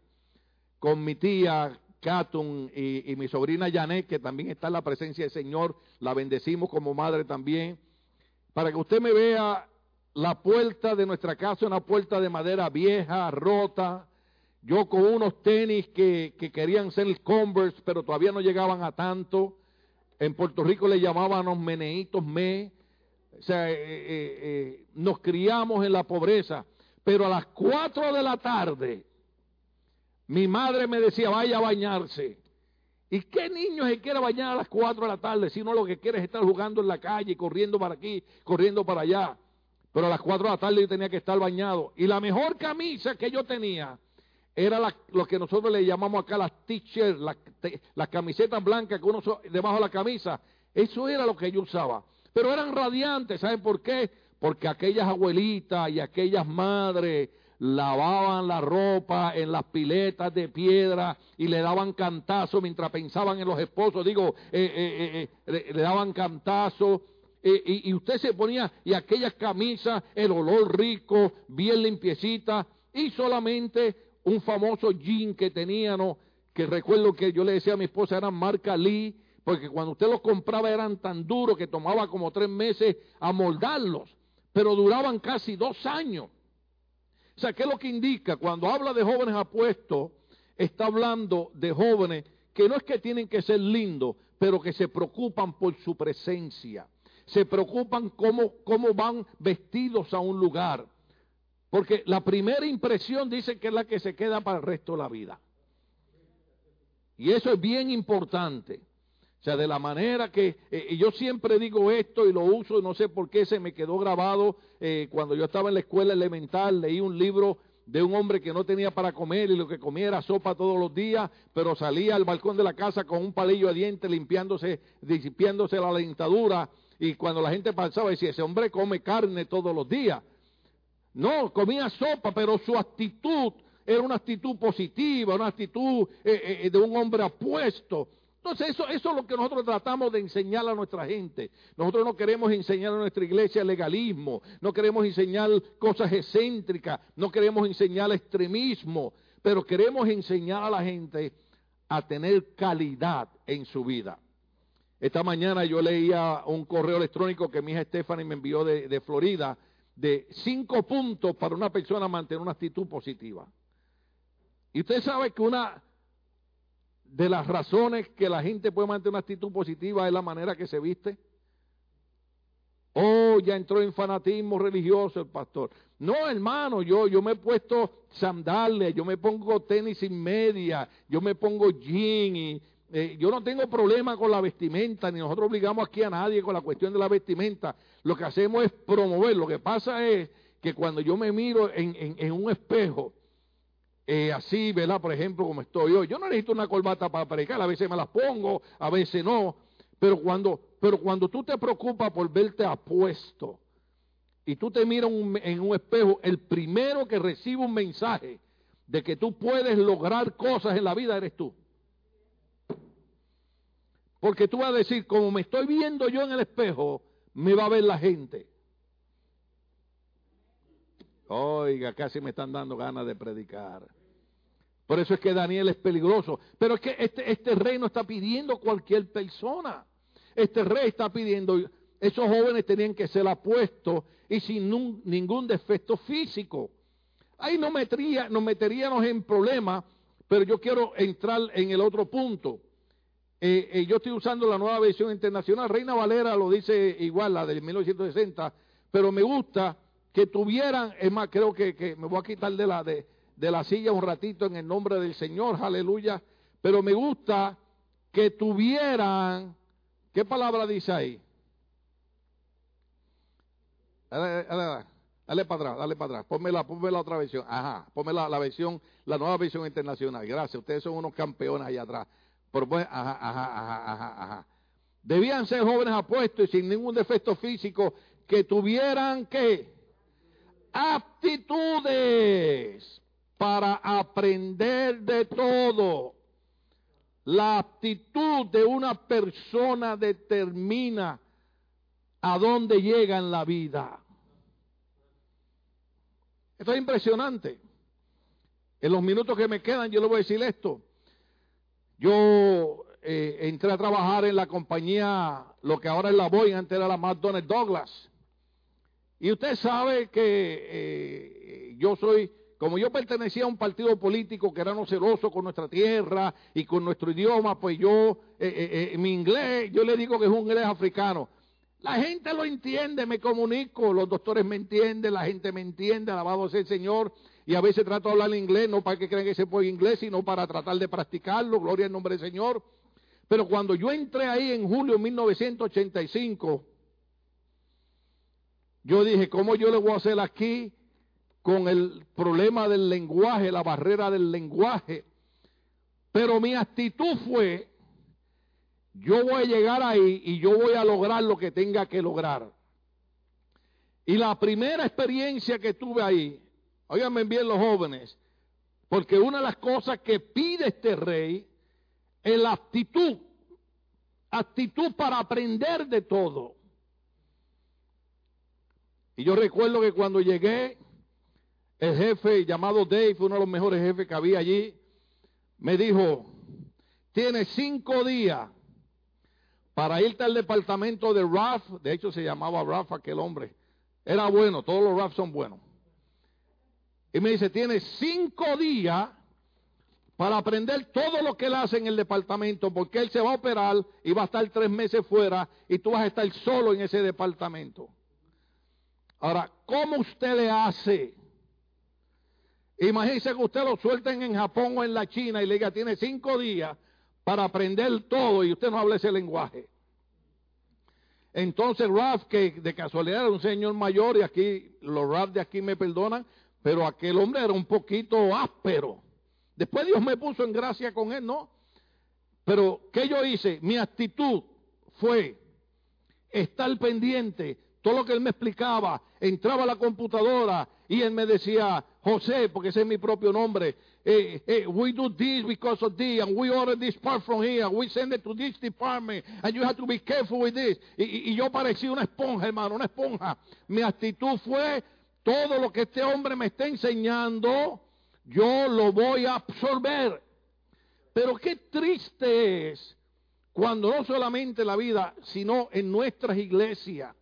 con mi tía Catun y, y mi sobrina Janet, que también está en la presencia del Señor. La bendecimos como madre también. Para que usted me vea la puerta de nuestra casa, una puerta de madera vieja, rota, yo con unos tenis que, querían ser Converse, pero todavía no llegaban a tanto. En Puerto Rico le llamaban los meneitos me. O sea, eh, eh, eh, nos criamos en la pobreza. Pero a las cuatro de la tarde, mi madre me decía, vaya a bañarse. ¿Y qué niño se quiere bañar a las cuatro de la tarde si no lo que quiere es estar jugando en la calle, corriendo para aquí, corriendo para allá? Pero a las 4 de la tarde yo tenía que estar bañado. Y la mejor camisa que yo tenía era lo que nosotros le llamamos acá las t-shirts, las, camisetas blancas que uno debajo de la camisa. Eso era lo que yo usaba. Pero eran radiantes, ¿saben por qué? Porque aquellas abuelitas y aquellas madres lavaban la ropa en las piletas de piedra y le daban cantazo mientras pensaban en los esposos. Digo, eh, eh, eh, le daban cantazo y, usted se ponía, y aquellas camisas, el olor rico, bien limpiecita, y solamente un famoso jean que tenían, que recuerdo que yo le decía a mi esposa, eran marca Lee, porque cuando usted los compraba eran tan duros que tomaba como tres meses a moldarlos, pero duraban casi dos años. O sea, ¿qué es lo que indica? Cuando habla de jóvenes apuestos, está hablando de jóvenes que no es que tienen que ser lindos, pero que se preocupan por su presencia se preocupan cómo, cómo van vestidos a un lugar. Porque la primera impresión dice que es la que se queda para el resto de la vida. Y eso es bien importante. Sea, de la manera que eh, yo siempre digo esto y lo uso, no sé por qué se me quedó grabado eh, cuando yo estaba en la escuela elemental, leí un libro de un hombre que no tenía para comer y lo que comía era sopa todos los días, pero salía al balcón de la casa con un palillo de dientes limpiándose, disipiándose la dentadura y cuando la gente pasaba, decía, ese hombre come carne todos los días. No, comía sopa, pero su actitud era una actitud positiva, una actitud eh, eh, de un hombre apuesto. Entonces eso, es lo que nosotros tratamos de enseñar a nuestra gente. Nosotros no queremos enseñar a nuestra iglesia legalismo, no queremos enseñar cosas excéntricas, no queremos enseñar extremismo, pero queremos enseñar a la gente a tener calidad en su vida. Esta mañana yo leía un correo electrónico que mi hija Stephanie me envió de, Florida de cinco puntos para una persona mantener una actitud positiva. Y usted sabe que una de las razones que la gente puede mantener una actitud positiva es la manera que se viste. Oh, ya entró en fanatismo religioso el pastor. No, hermano, yo, yo me he puesto sandalias, yo me pongo tenis sin media, yo me pongo jean y eh, yo no tengo problema con la vestimenta, ni nosotros obligamos aquí a nadie con la cuestión de la vestimenta. Lo que hacemos es promover. Lo que pasa es que cuando yo me miro en, un espejo, eh, así, ¿verdad? Por ejemplo, como estoy hoy, yo no necesito una corbata para predicar, a veces me las pongo, a veces no. Pero cuando, pero cuando tú te preocupas por verte apuesto y tú te miras en un espejo, el primero que recibe un mensaje de que tú puedes lograr cosas en la vida eres tú. Porque tú vas a decir, como me estoy viendo yo en el espejo, me va a ver la gente. Oiga, casi me están dando ganas de predicar. Por eso es que Daniel es peligroso. Pero es que este, este rey no está pidiendo cualquier persona. Este rey está pidiendo, esos jóvenes tenían que ser apuestos y sin ningún defecto físico. Ahí no metería, nos meteríamos en problemas, pero yo quiero entrar en el otro punto. Eh, eh, yo estoy usando la nueva versión internacional. Reina Valera lo dice igual, la del 1960, pero me gusta que tuvieran, es más, creo que, que me voy a quitar de la, de, de la silla un ratito en el nombre del Señor, aleluya, pero me gusta que tuvieran, ¿qué palabra dice ahí? Dale, dale, dale para atrás, dale para atrás, ponme la, otra versión, ajá, ponme la, versión, la nueva versión internacional, gracias, ustedes son unos campeones allá atrás, por, pues, ajá, ajá, ajá, ajá, ajá. Debían ser jóvenes apuestos y sin ningún defecto físico que tuvieran que aptitudes para aprender de todo. La aptitud de una persona determina a dónde llega en la vida. Esto es impresionante. En los minutos que me quedan yo le voy a decir esto. Yo eh, entré a trabajar en la compañía, lo que ahora es la Boeing, antes era la McDonnell Douglas. Y usted sabe que eh, yo soy, como yo pertenecía a un partido político que era no celoso con nuestra tierra y con nuestro idioma, pues yo, eh, mi inglés, yo le digo que es un inglés africano. La gente lo entiende, me comunico, los doctores me entienden, la gente me entiende, alabado sea el Señor. Y a veces trato de hablar inglés, no para que crean que se puede inglés, sino para tratar de practicarlo, gloria al nombre del Señor. Pero cuando yo entré ahí en julio de 1985, yo dije, ¿cómo yo le voy a hacer aquí con el problema del lenguaje, la barrera del lenguaje? Pero mi actitud fue, yo voy a llegar ahí y yo voy a lograr lo que tenga que lograr. Y la primera experiencia que tuve ahí, óiganme bien los jóvenes, porque una de las cosas que pide este rey es la actitud, actitud para aprender de todo. Y yo recuerdo que cuando llegué, el jefe llamado Dave, uno de los mejores jefes que había allí, me dijo, tienes cinco días para irte al departamento de RAF, de hecho se llamaba RAF aquel hombre, era bueno, todos los RAF son buenos. Y me dice, tienes cinco días para aprender todo lo que él hace en el departamento, porque él se va a operar y va a estar tres meses fuera y tú vas a estar solo en ese departamento. Ahora, ¿cómo usted le hace? Imagínese que usted lo suelten en Japón o en la China y le diga, tiene cinco días para aprender todo y usted no habla ese lenguaje. Entonces Raf, que de casualidad era un señor mayor y aquí los Raf de aquí me perdonan, pero aquel hombre era un poquito áspero. Después Dios me puso en gracia con él, ¿no? Pero, ¿qué yo hice? Mi actitud fue estar pendiente todo lo que él me explicaba, entraba a la computadora y él me decía, José, porque ese es mi propio nombre, eh, eh, we do this because of this, and we order this part from here, we send it to this department, and you have to be careful with this. Y, y yo parecía una esponja, hermano, una esponja. Mi actitud fue, todo lo que este hombre me está enseñando, yo lo voy a absorber. Pero qué triste es cuando no solamente en la vida, sino en nuestras iglesias,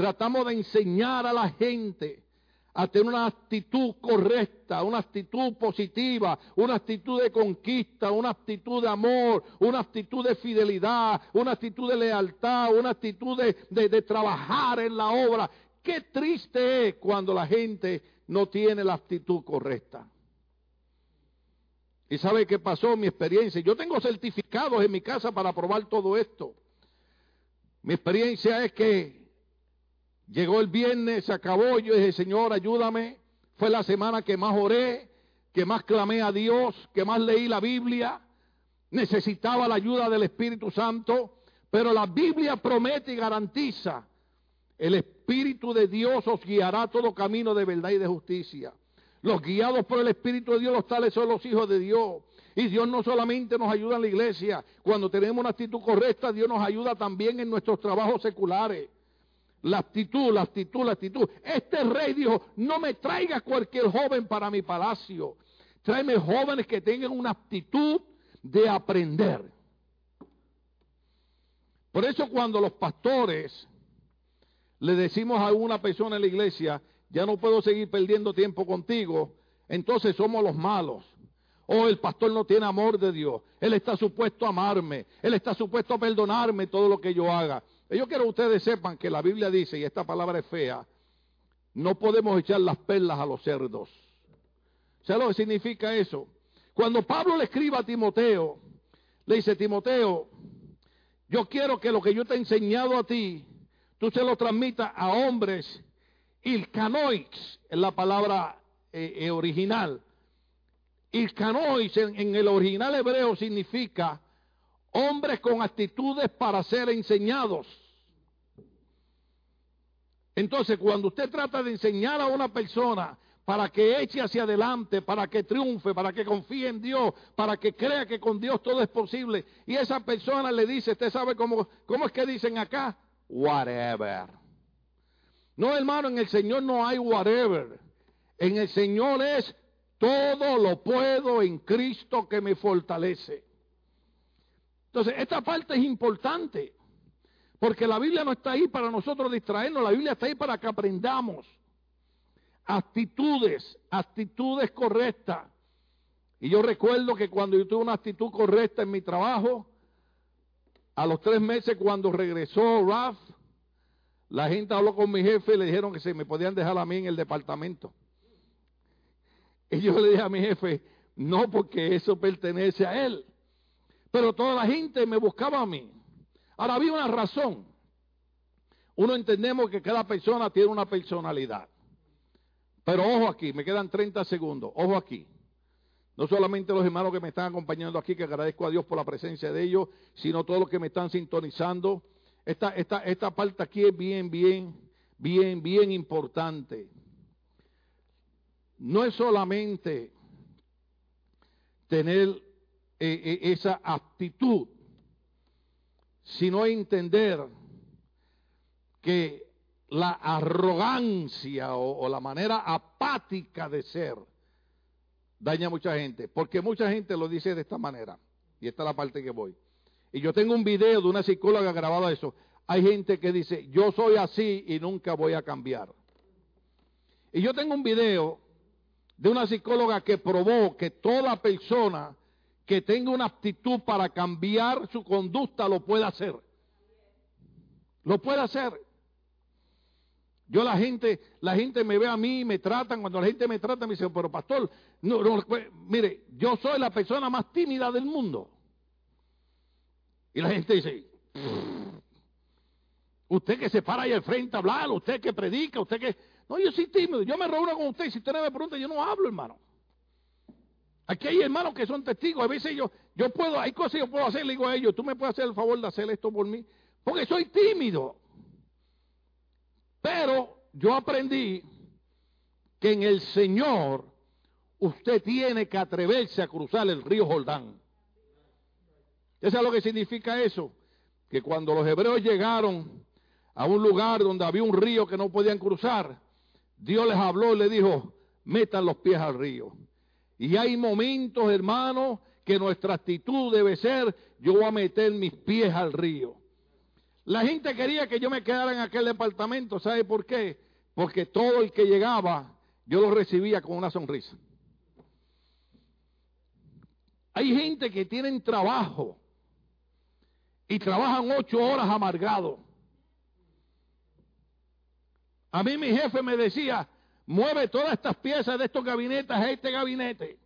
Tratamos de enseñar a la gente a tener una actitud correcta, una actitud positiva, una actitud de conquista, una actitud de amor, una actitud de fidelidad, una actitud de lealtad, una actitud de, trabajar en la obra. Qué triste es cuando la gente no tiene la actitud correcta. ¿Y sabe qué pasó? Mi experiencia. Yo tengo certificados en mi casa para probar todo esto. Mi experiencia es que Llegó el viernes, se acabó, yo dije, Señor, ayúdame. Fue la semana que más oré, que más clamé a Dios, que más leí la Biblia. Necesitaba la ayuda del Espíritu Santo, pero la Biblia promete y garantiza, el Espíritu de Dios os guiará todo camino de verdad y de justicia. Los guiados por el Espíritu de Dios, los tales son los hijos de Dios. Y Dios no solamente nos ayuda en la iglesia, cuando tenemos una actitud correcta, Dios nos ayuda también en nuestros trabajos seculares. La actitud, la actitud, la actitud. Este rey dijo, no me traiga cualquier joven para mi palacio. Tráeme jóvenes que tengan una actitud de aprender. Por eso cuando los pastores le decimos a una persona en la iglesia, ya no puedo seguir perdiendo tiempo contigo, entonces somos los malos. O el pastor no tiene amor de Dios. Él está supuesto a amarme. Él está supuesto a perdonarme todo lo que yo haga. Yo quiero que ustedes sepan que la Biblia dice, y esta palabra es fea, no podemos echar las perlas a los cerdos. ¿Sabes lo que significa eso? Cuando Pablo le escribe a Timoteo, le dice, Timoteo, yo quiero que lo que yo te he enseñado a ti, tú se lo transmitas a hombres ilcanoix, es la palabra eh, eh, original. Ilcanoix en, en el original hebreo significa hombres con actitudes para ser enseñados. Entonces, cuando usted trata de enseñar a una persona para que eche hacia adelante, para que triunfe, para que confíe en Dios, para que crea que con Dios todo es posible, y esa persona le dice, usted sabe cómo, cómo es que dicen acá, whatever. No, hermano, en el Señor no hay whatever. En el Señor es todo lo puedo en Cristo que me fortalece. Entonces, esta parte es importante. Porque la Biblia no está ahí para nosotros distraernos, la Biblia está ahí para que aprendamos actitudes, actitudes correctas. Y yo recuerdo que cuando yo tuve una actitud correcta en mi trabajo, a los tres meses cuando regresó Raf, la gente habló con mi jefe y le dijeron que se me podían dejar a mí en el departamento. Y yo le dije a mi jefe, no porque eso pertenece a él. Pero toda la gente me buscaba a mí. Ahora había una razón. Uno entendemos que cada persona tiene una personalidad. Pero ojo aquí, me quedan 30 segundos. Ojo aquí. No solamente los hermanos que me están acompañando aquí, que agradezco a Dios por la presencia de ellos, sino todos los que me están sintonizando. Esta, esta, esta parte aquí es bien, bien, bien, bien importante. No es solamente tener eh, eh, esa actitud sino entender que la arrogancia o, la manera apática de ser daña a mucha gente, porque mucha gente lo dice de esta manera, y esta es la parte que voy. Y yo tengo un video de una psicóloga grabada eso. Hay gente que dice, yo soy así y nunca voy a cambiar. Y yo tengo un video de una psicóloga que probó que toda persona que tenga una aptitud para cambiar su conducta lo puede hacer. Lo puede hacer. Yo la gente, la gente me ve a mí, me tratan, cuando la gente me trata me dice, pero pastor, no, no, pues, mire, yo soy la persona más tímida del mundo. Y la gente dice, usted que se para ahí al frente a hablar, usted que predica, usted que... No, yo soy tímido, yo me reúno con usted y si usted me pregunta, yo no hablo, hermano. Aquí hay hermanos que son testigos. A veces yo, yo puedo, hay cosas que yo puedo hacer, le digo a ellos, tú me puedes hacer el favor de hacer esto por mí, porque soy tímido. Pero yo aprendí que en el Señor usted tiene que atreverse a cruzar el río Jordán. ¿Eso es lo que significa eso? Que cuando los hebreos llegaron a un lugar donde había un río que no podían cruzar, Dios les habló y les dijo, metan los pies al río. Y hay momentos, hermanos, que nuestra actitud debe ser, yo voy a meter mis pies al río. La gente quería que yo me quedara en aquel departamento, ¿sabe por qué? Porque todo el que llegaba, yo lo recibía con una sonrisa. Hay gente que tienen trabajo y trabajan ocho horas amargados. A mí mi jefe me decía, mueve todas estas piezas de estos gabinetes a este gabinete.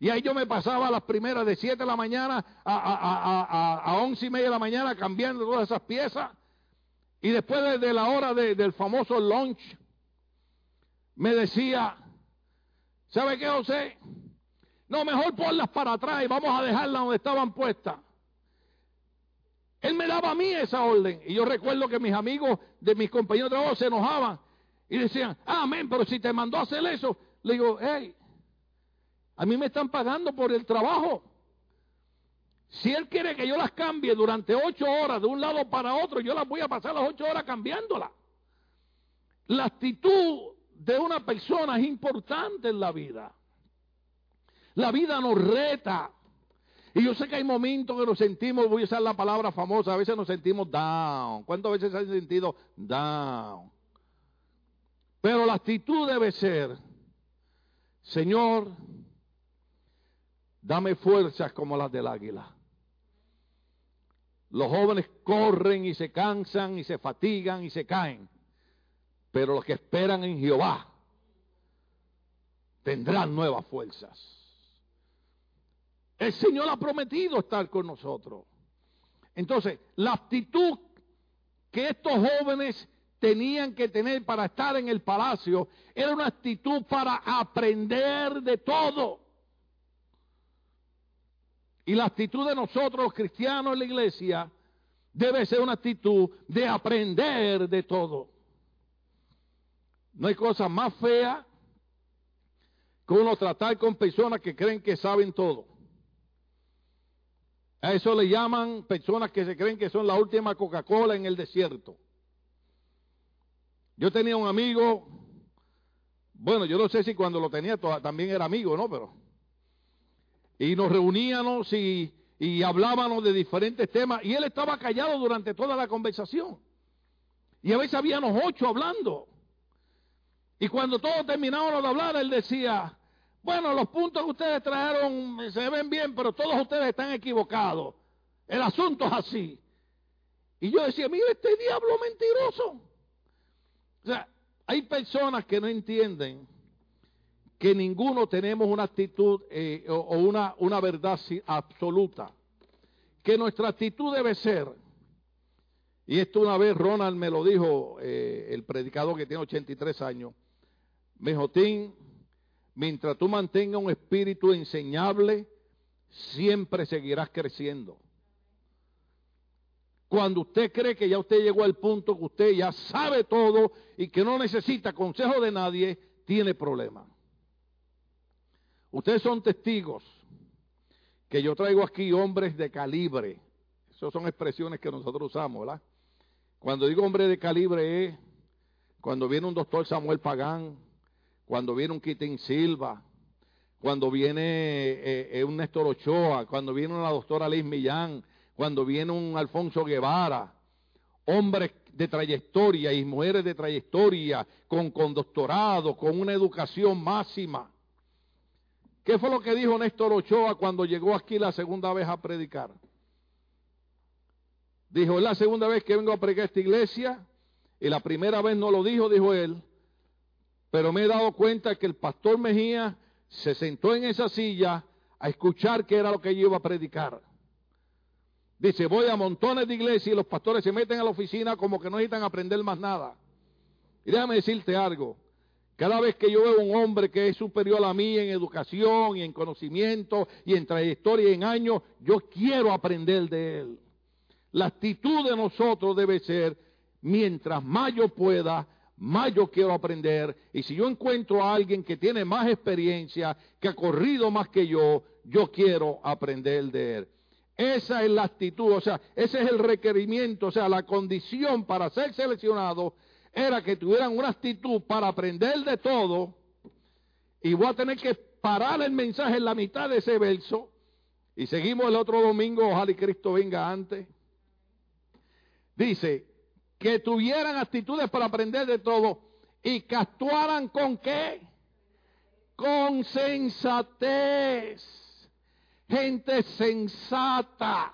Y ahí yo me pasaba las primeras de 7 de la mañana a, a, a, a, 11 y media de la mañana cambiando todas esas piezas. Y después de, la hora del famoso lunch, me decía, ¿sabe qué, José? No, mejor ponlas para atrás y vamos a dejarlas donde estaban puestas. Él me daba a mí esa orden. Y yo recuerdo que mis amigos de mis compañeros de trabajo se enojaban y decían, amén, pero si te mandó a hacer eso, le digo, hey, a mí me están pagando por el trabajo. Si él quiere que yo las cambie durante ocho horas de un lado para otro, yo las voy a pasar las ocho horas cambiándolas. La actitud de una persona es importante en la vida. La vida nos reta. Y yo sé que hay momentos que nos sentimos, voy a usar la palabra famosa, a veces nos sentimos down. ¿Cuántas veces se han sentido down? Pero la actitud debe ser, Señor, dame fuerzas como las del águila. Los jóvenes corren y se cansan y se fatigan y se caen. Pero los que esperan en Jehová tendrán nuevas fuerzas. El Señor ha prometido estar con nosotros. Entonces, la actitud que estos jóvenes tenían que tener para estar en el palacio era una actitud para aprender de todo. Y la actitud de nosotros los cristianos en la iglesia debe ser una actitud de aprender de todo. No hay cosa más fea que uno tratar con personas que creen que saben todo. A eso le llaman personas que se creen que son la última Coca-Cola en el desierto. Yo tenía un amigo, bueno, yo no sé si cuando lo tenía también era amigo, ¿no? Pero y nos reuníamos y, hablábamos de diferentes temas y él estaba callado durante toda la conversación. Y a veces habíamos ocho hablando. Y cuando todos terminábamos de hablar, él decía, bueno, los puntos que ustedes trajeron se ven bien, pero todos ustedes están equivocados. El asunto es así. Y yo decía, mire este diablo mentiroso. O sea, hay personas que no entienden que ninguno tenemos una actitud eh, o, una, una verdad absoluta. Que nuestra actitud debe ser, y esto una vez Ronald me lo dijo, eh, el predicador que tiene 83 años, Mejotín, mientras tú mantengas un espíritu enseñable, siempre seguirás creciendo. Cuando usted cree que ya usted llegó al punto que usted ya sabe todo y que no necesita consejo de nadie, tiene problemas. Ustedes son testigos que yo traigo aquí hombres de calibre. Esas son expresiones que nosotros usamos, ¿verdad? Cuando digo hombre de calibre es cuando viene un doctor Samuel Pagán, cuando viene un Quitín Silva, cuando viene eh, eh, un Néstor Ochoa, cuando viene una doctora Liz Millán, cuando viene un Alfonso Guevara, hombres de trayectoria y mujeres de trayectoria, con, con doctorado, con una educación máxima. ¿Qué fue lo que dijo Néstor Ochoa cuando llegó aquí la segunda vez a predicar? Dijo, es la segunda vez que vengo a predicar esta iglesia, y la primera vez no lo dijo, dijo él, pero me he dado cuenta que el pastor Mejía se sentó en esa silla a escuchar qué era lo que yo iba a predicar. Dice, voy a montones de iglesias y los pastores se meten a la oficina como que no necesitan aprender más nada. Y déjame decirte algo, cada vez que yo veo un hombre que es superior a mí en educación y en conocimiento y en trayectoria y en años, yo quiero aprender de él. La actitud de nosotros debe ser, mientras más yo pueda, más yo quiero aprender. Y si yo encuentro a alguien que tiene más experiencia, que ha corrido más que yo, yo quiero aprender de él. Esa es la actitud, o sea, ese es el requerimiento, o sea, la condición para ser seleccionado era que tuvieran una actitud para aprender de todo. Y voy a tener que parar el mensaje en la mitad de ese verso. Y seguimos el otro domingo, ojalá y Cristo venga antes. Dice, que tuvieran actitudes para aprender de todo y que actuaran con qué? Con sensatez. Gente sensata.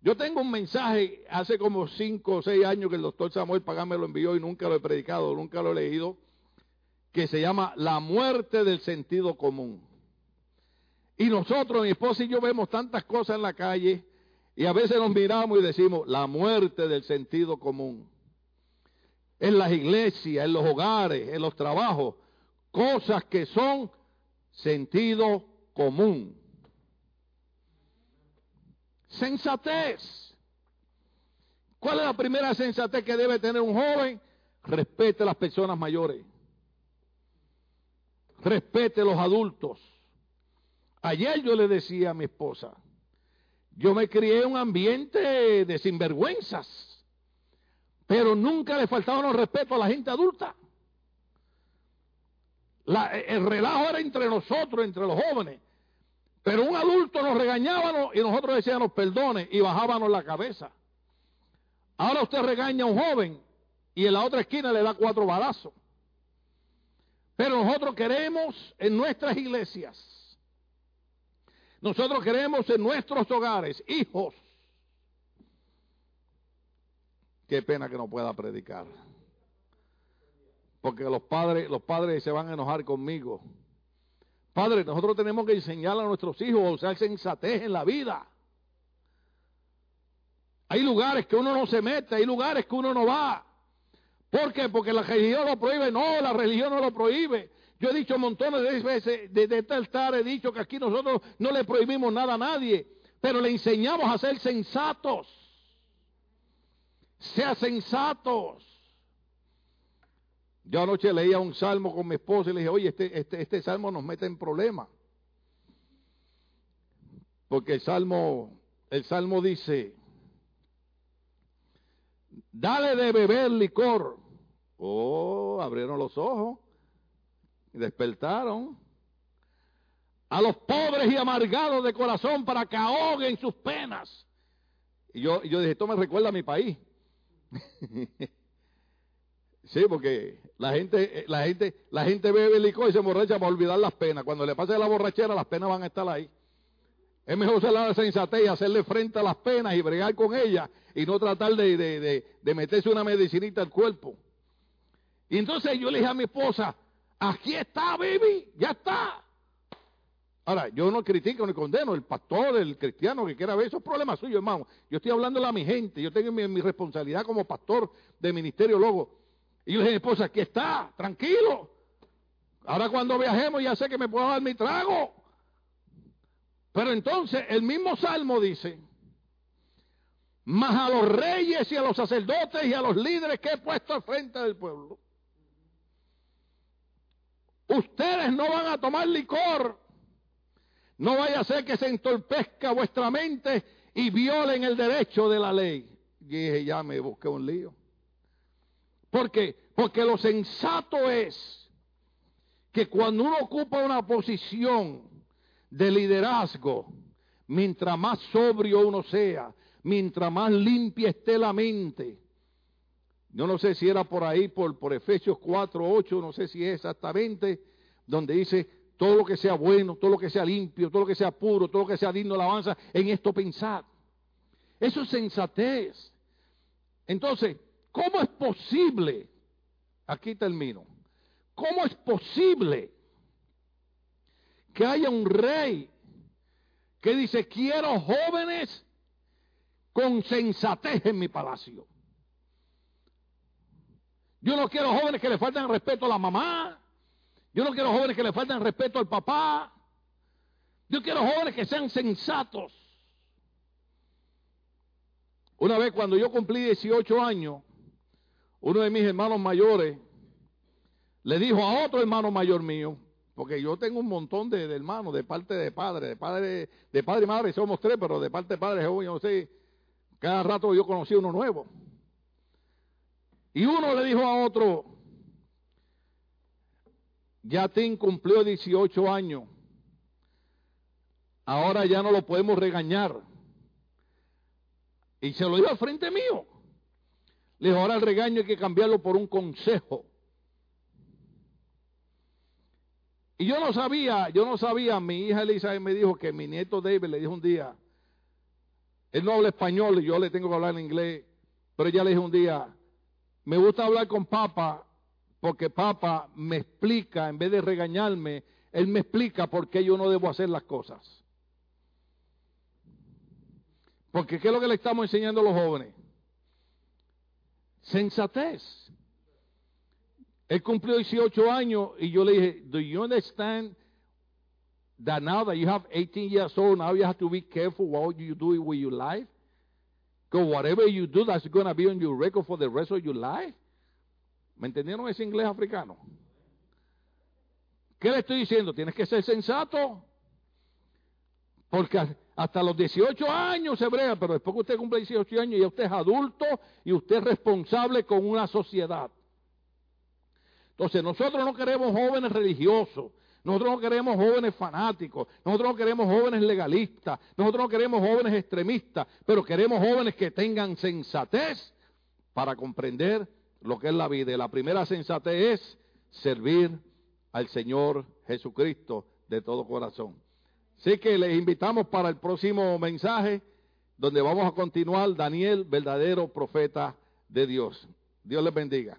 Yo tengo un mensaje hace como cinco o seis años que el doctor Samuel Pagán me lo envió y nunca lo he predicado, nunca lo he leído, que se llama La muerte del sentido común. Y nosotros, mi esposa y yo, vemos tantas cosas en la calle y a veces nos miramos y decimos, la muerte del sentido común. En las iglesias, en los hogares, en los trabajos, cosas que son sentido común. Sensatez. ¿Cuál es la primera sensatez que debe tener un joven? Respete a las personas mayores. Respete a los adultos. Ayer yo le decía a mi esposa, yo me crié en un ambiente de sinvergüenzas, pero nunca le faltaba los respeto a la gente adulta. el relajo era entre nosotros, entre los jóvenes. Pero un adulto nos regañaba y nosotros decíamos perdone y bajábamos la cabeza. Ahora usted regaña a un joven y en la otra esquina le da cuatro balazos. Pero nosotros queremos en nuestras iglesias, nosotros queremos en nuestros hogares, hijos. Qué pena que no pueda predicar. porque los padres, los padres se van a enojar conmigo. Padre, nosotros tenemos que enseñar a nuestros hijos a usar sensatez en la vida. Hay lugares que uno no se mete, hay lugares que uno no va. ¿Por qué? Porque la religión lo prohíbe. No, la religión no lo prohíbe. Yo he dicho montones de veces, desde este altar he dicho que aquí nosotros no le prohibimos nada a nadie, pero le enseñamos a ser sensatos. Sea sensatos. Yo anoche leía un salmo con mi esposa y le dije, oye, este, este, este salmo nos mete en problemas. Porque el salmo, el salmo dice, dale de beber licor. Oh, abrieron los ojos y despertaron. A los pobres y amargados de corazón para que ahoguen sus penas. Y yo, yo dije, esto me recuerda a mi país. [laughs] Sí, porque la gente, eh, la gente, la gente bebe licor y se emborracha para olvidar las penas. Cuando le pase la borrachera, las penas van a estar ahí. Es mejor ser la sensatez y hacerle frente a las penas y bregar con ellas y no tratar de, de, de, meterse una medicinita al cuerpo. Y entonces yo le dije a mi esposa, aquí está, baby, ya está. Ahora, yo no critico ni condeno el pastor, el cristiano que quiera ver esos problemas suyos, hermano. Yo estoy hablando a mi gente, yo tengo mi, mi responsabilidad como pastor de ministerio Logo y yo le dije esposa, aquí está, tranquilo. Ahora cuando viajemos ya sé que me puedo dar mi trago. Pero entonces el mismo salmo dice, más a los reyes y a los sacerdotes y a los líderes que he puesto al frente del pueblo. Ustedes no van a tomar licor. No vaya a ser que se entorpezca vuestra mente y violen el derecho de la ley. Y dije, ya me busqué un lío. ¿Por qué? Porque lo sensato es que cuando uno ocupa una posición de liderazgo, mientras más sobrio uno sea, mientras más limpia esté la mente, yo no sé si era por ahí, por, por Efesios 4, 8, no sé si es exactamente, donde dice, todo lo que sea bueno, todo lo que sea limpio, todo lo que sea puro, todo lo que sea digno de alabanza, en esto pensad. Eso es sensatez. Entonces, ¿Cómo es posible? Aquí termino. ¿Cómo es posible que haya un rey que dice, quiero jóvenes con sensatez en mi palacio? Yo no quiero jóvenes que le falten respeto a la mamá. Yo no quiero jóvenes que le falten respeto al papá. Yo quiero jóvenes que sean sensatos. Una vez cuando yo cumplí 18 años, uno de mis hermanos mayores le dijo a otro hermano mayor mío, porque yo tengo un montón de, hermanos de parte de padre, de padre, de padre y madre somos tres, pero de parte de padre yo no sé, cada rato yo conocí uno nuevo. Y uno le dijo a otro, ya Tim cumplió 18 años, ahora ya no lo podemos regañar. Y se lo dijo al frente mío. Le ahora el regaño hay que cambiarlo por un consejo. Y yo no sabía, yo no sabía, mi hija Elizabeth me dijo que mi nieto David le dijo un día, él no habla español y yo le tengo que hablar en inglés, pero ella le dijo un día, me gusta hablar con papá porque papá me explica, en vez de regañarme, él me explica por qué yo no debo hacer las cosas. Porque ¿qué es lo que le estamos enseñando a los jóvenes? Sensatez. Él cumplió 18 años y yo le dije, do you understand that now that you have 18 years old, now you have to be careful what you do with your life? Because whatever you do, that's going to be on your record for the rest of your life. ¿Me entendieron ese inglés africano? ¿Qué le estoy diciendo? Tienes que ser sensato. Porque hasta los 18 años se brega, pero después que usted cumple 18 años ya usted es adulto y usted es responsable con una sociedad. Entonces nosotros no queremos jóvenes religiosos, nosotros no queremos jóvenes fanáticos, nosotros no queremos jóvenes legalistas, nosotros no queremos jóvenes extremistas, pero queremos jóvenes que tengan sensatez para comprender lo que es la vida. Y la primera sensatez es servir al Señor Jesucristo de todo corazón. Así que les invitamos para el próximo mensaje, donde vamos a continuar Daniel, verdadero profeta de Dios. Dios les bendiga.